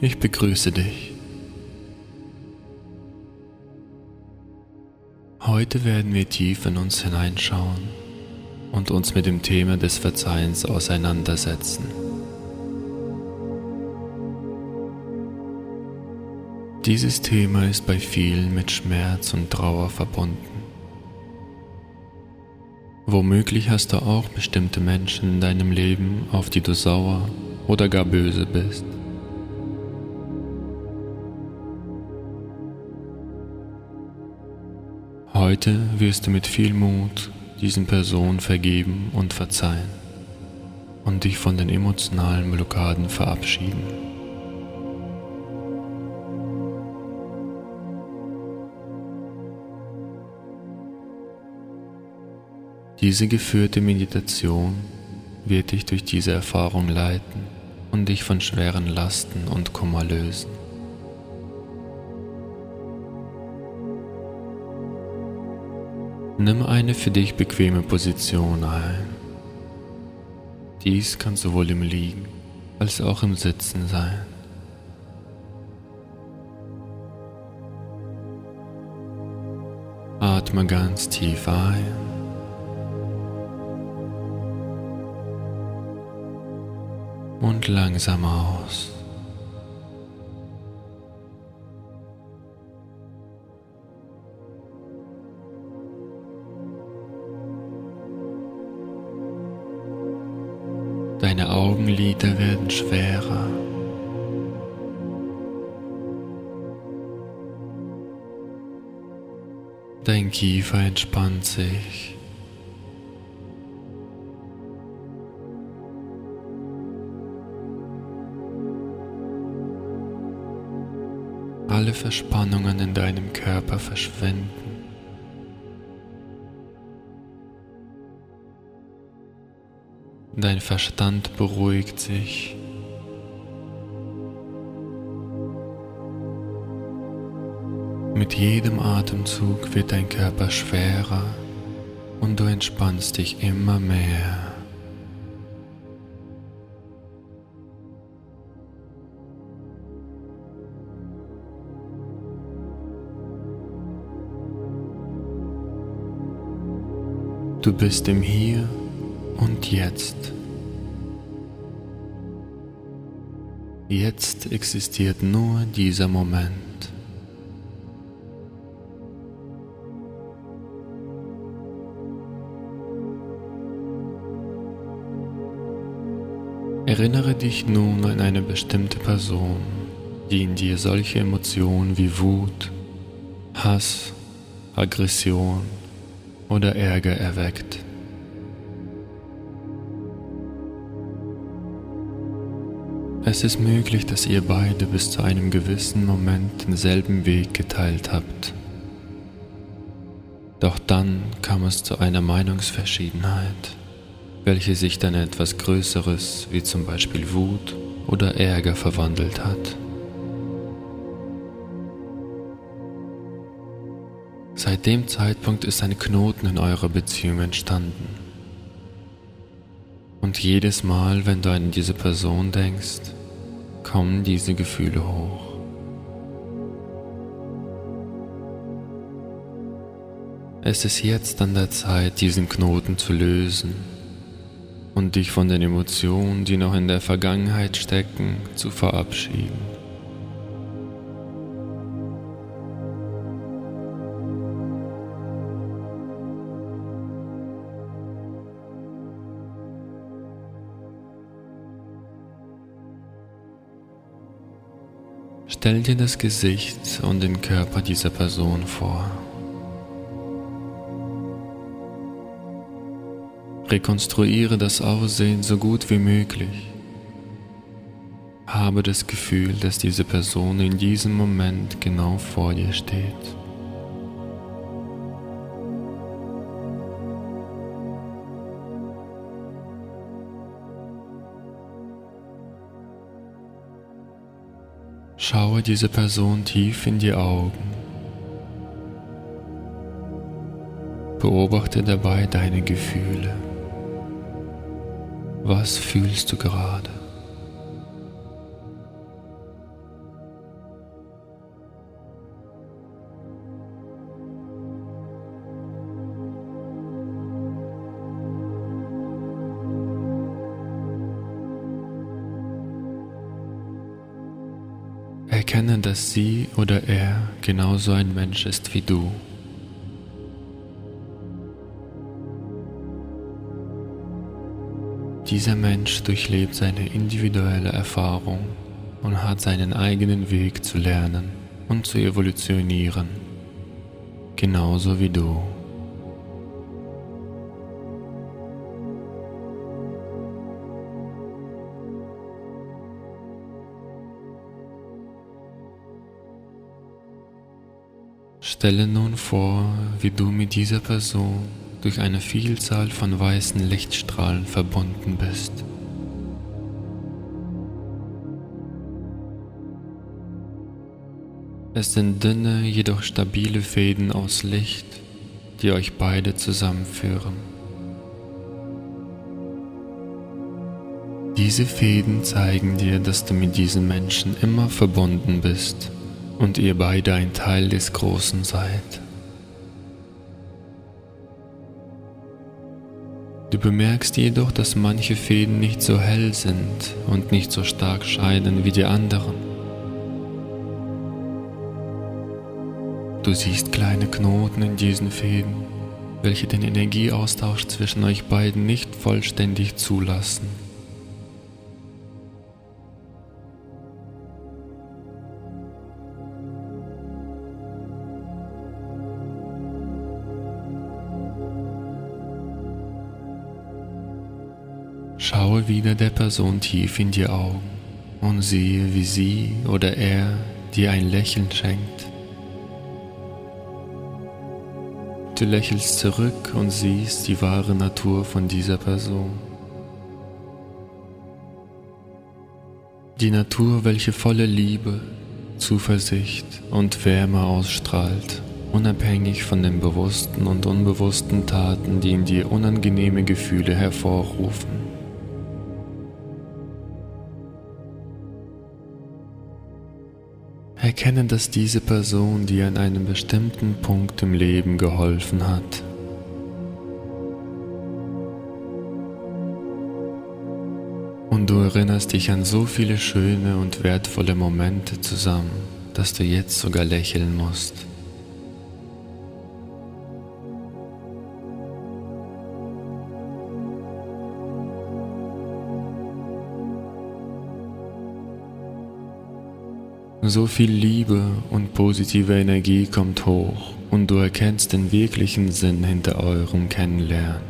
Ich begrüße dich. Heute werden wir tief in uns hineinschauen und uns mit dem Thema des Verzeihens auseinandersetzen. Dieses Thema ist bei vielen mit Schmerz und Trauer verbunden. Womöglich hast du auch bestimmte Menschen in deinem Leben, auf die du sauer oder gar böse bist. Heute wirst du mit viel Mut diesen Personen vergeben und verzeihen und dich von den emotionalen Blockaden verabschieden. Diese geführte Meditation wird dich durch diese Erfahrung leiten und dich von schweren Lasten und Kummer lösen. Nimm eine für dich bequeme Position ein. Dies kann sowohl im Liegen als auch im Sitzen sein. Atme ganz tief ein und langsam aus. Augenlider werden schwerer. Dein Kiefer entspannt sich. alle Verspannungen in deinem Körper verschwinden. Dein Verstand beruhigt sich. Mit jedem Atemzug wird dein Körper schwerer und du entspannst dich immer mehr. Du bist im Hier und Jetzt. Jetzt existiert nur dieser Moment. Erinnere dich nun an eine bestimmte Person, die in dir solche Emotionen wie Wut, Hass, Aggression, oder Ärger erweckt. Es ist möglich, dass ihr beide bis zu einem gewissen Moment denselben Weg geteilt habt. Doch dann kam es zu einer Meinungsverschiedenheit, welche sich dann in etwas Größeres wie zum Beispiel Wut oder Ärger verwandelt hat. Seit dem Zeitpunkt ist ein Knoten in eurer Beziehung entstanden. Und jedes Mal, wenn du an diese Person denkst, kommen diese Gefühle hoch. Es ist jetzt an der Zeit, diesen Knoten zu lösen und dich von den Emotionen, die noch in der Vergangenheit stecken, zu verabschieden. Stell dir das Gesicht und den Körper dieser Person vor. Rekonstruiere das Aussehen so gut wie möglich. Habe das Gefühl, dass diese Person in diesem Moment genau vor dir steht. Schaue diese Person tief in die Augen. Beobachte dabei deine Gefühle. Was fühlst du gerade? Erkenne, dass sie oder er genauso ein Mensch ist wie du. Dieser Mensch durchlebt seine individuelle Erfahrung und hat seinen eigenen Weg zu lernen und zu evolutionieren, genauso wie du. Stelle nun vor, wie du mit dieser Person durch eine Vielzahl von weißen Lichtstrahlen verbunden bist. Es sind dünne, jedoch stabile Fäden aus Licht, die euch beide zusammenführen. Diese Fäden zeigen dir, dass du mit diesen Menschen immer verbunden bist und ihr beide ein Teil des Großen seid. Du bemerkst jedoch, dass manche Fäden nicht so hell sind und nicht so stark scheinen wie die anderen. Du siehst kleine Knoten in diesen Fäden, welche den Energieaustausch zwischen euch beiden nicht vollständig zulassen. Wieder der Person tief in die Augen und sehe, wie sie oder er dir ein Lächeln schenkt. Du lächelst zurück und siehst die wahre Natur von dieser Person. Die Natur, welche volle Liebe, Zuversicht und Wärme ausstrahlt, unabhängig von den bewussten und unbewussten Taten, die in dir unangenehme Gefühle hervorrufen. Erkenne, dass diese Person dir an einem bestimmten Punkt im Leben geholfen hat. Und du erinnerst dich an so viele schöne und wertvolle Momente zusammen, dass du jetzt sogar lächeln musst. So viel Liebe und positive Energie kommt hoch und du erkennst den wirklichen Sinn hinter eurem Kennenlernen.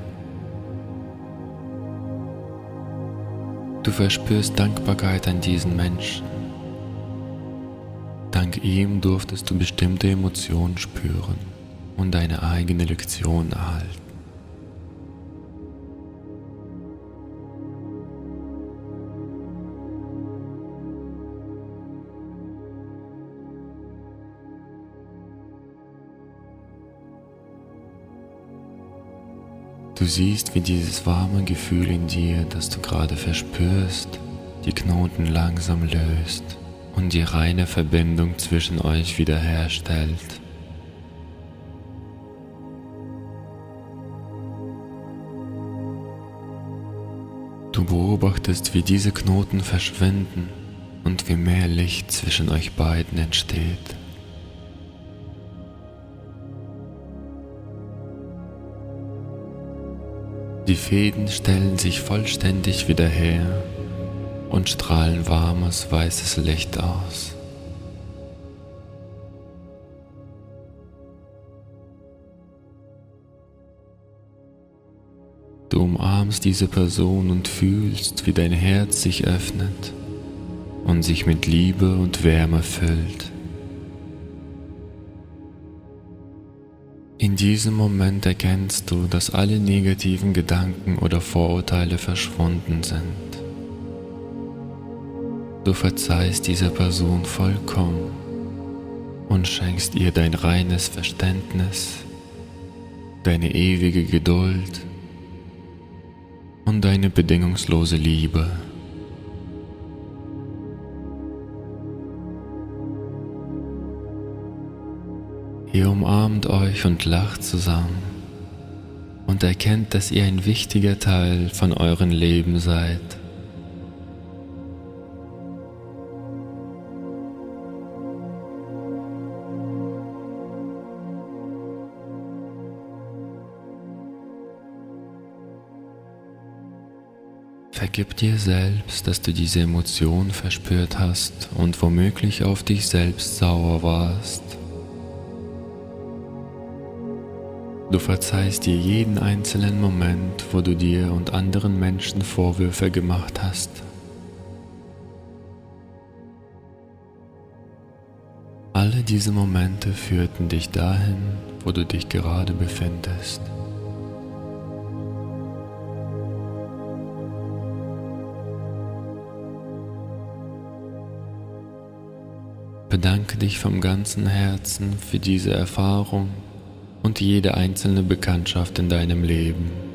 Du verspürst Dankbarkeit an diesen Menschen. Dank ihm durftest du bestimmte Emotionen spüren und deine eigene Lektion erhalten. Du siehst, wie dieses warme Gefühl in dir, das du gerade verspürst, die Knoten langsam löst und die reine Verbindung zwischen euch wiederherstellt. Du beobachtest, wie diese Knoten verschwinden und wie mehr Licht zwischen euch beiden entsteht. Die Fäden stellen sich vollständig wieder her und strahlen warmes weißes Licht aus. Du umarmst diese Person und fühlst, wie dein Herz sich öffnet und sich mit Liebe und Wärme füllt. In diesem Moment erkennst du, dass alle negativen Gedanken oder Vorurteile verschwunden sind. Du verzeihst dieser Person vollkommen und schenkst ihr dein reines Verständnis, deine ewige Geduld und deine bedingungslose Liebe. Ihr umarmt euch und lacht zusammen und erkennt, dass ihr ein wichtiger Teil von euren Leben seid. Vergib dir selbst, dass du diese Emotion verspürt hast und womöglich auf dich selbst sauer warst. Du verzeihst dir jeden einzelnen Moment, wo du dir und anderen Menschen Vorwürfe gemacht hast. Alle diese Momente führten dich dahin, wo du dich gerade befindest. Bedanke dich vom ganzen Herzen für diese Erfahrung und jede einzelne Bekanntschaft in deinem Leben.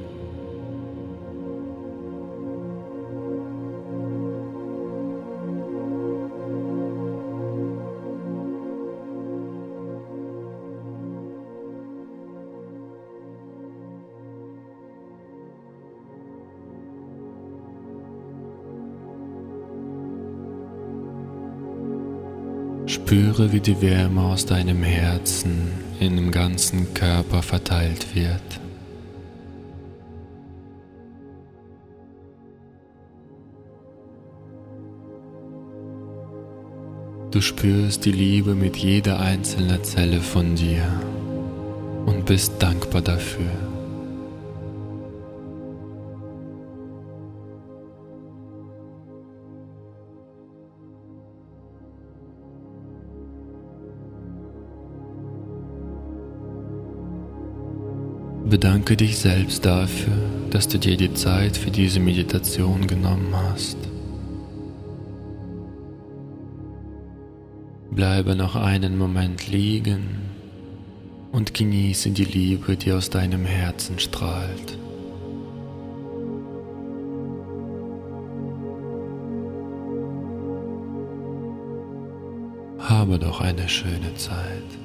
Spüre, wie die Wärme aus deinem Herzen in dem ganzen Körper verteilt wird. Du spürst die Liebe mit jeder einzelnen Zelle von dir und bist dankbar dafür. Bedanke dich selbst dafür, dass du dir die Zeit für diese Meditation genommen hast. Bleibe noch einen Moment liegen und genieße die Liebe, die aus deinem Herzen strahlt. Habe doch eine schöne Zeit.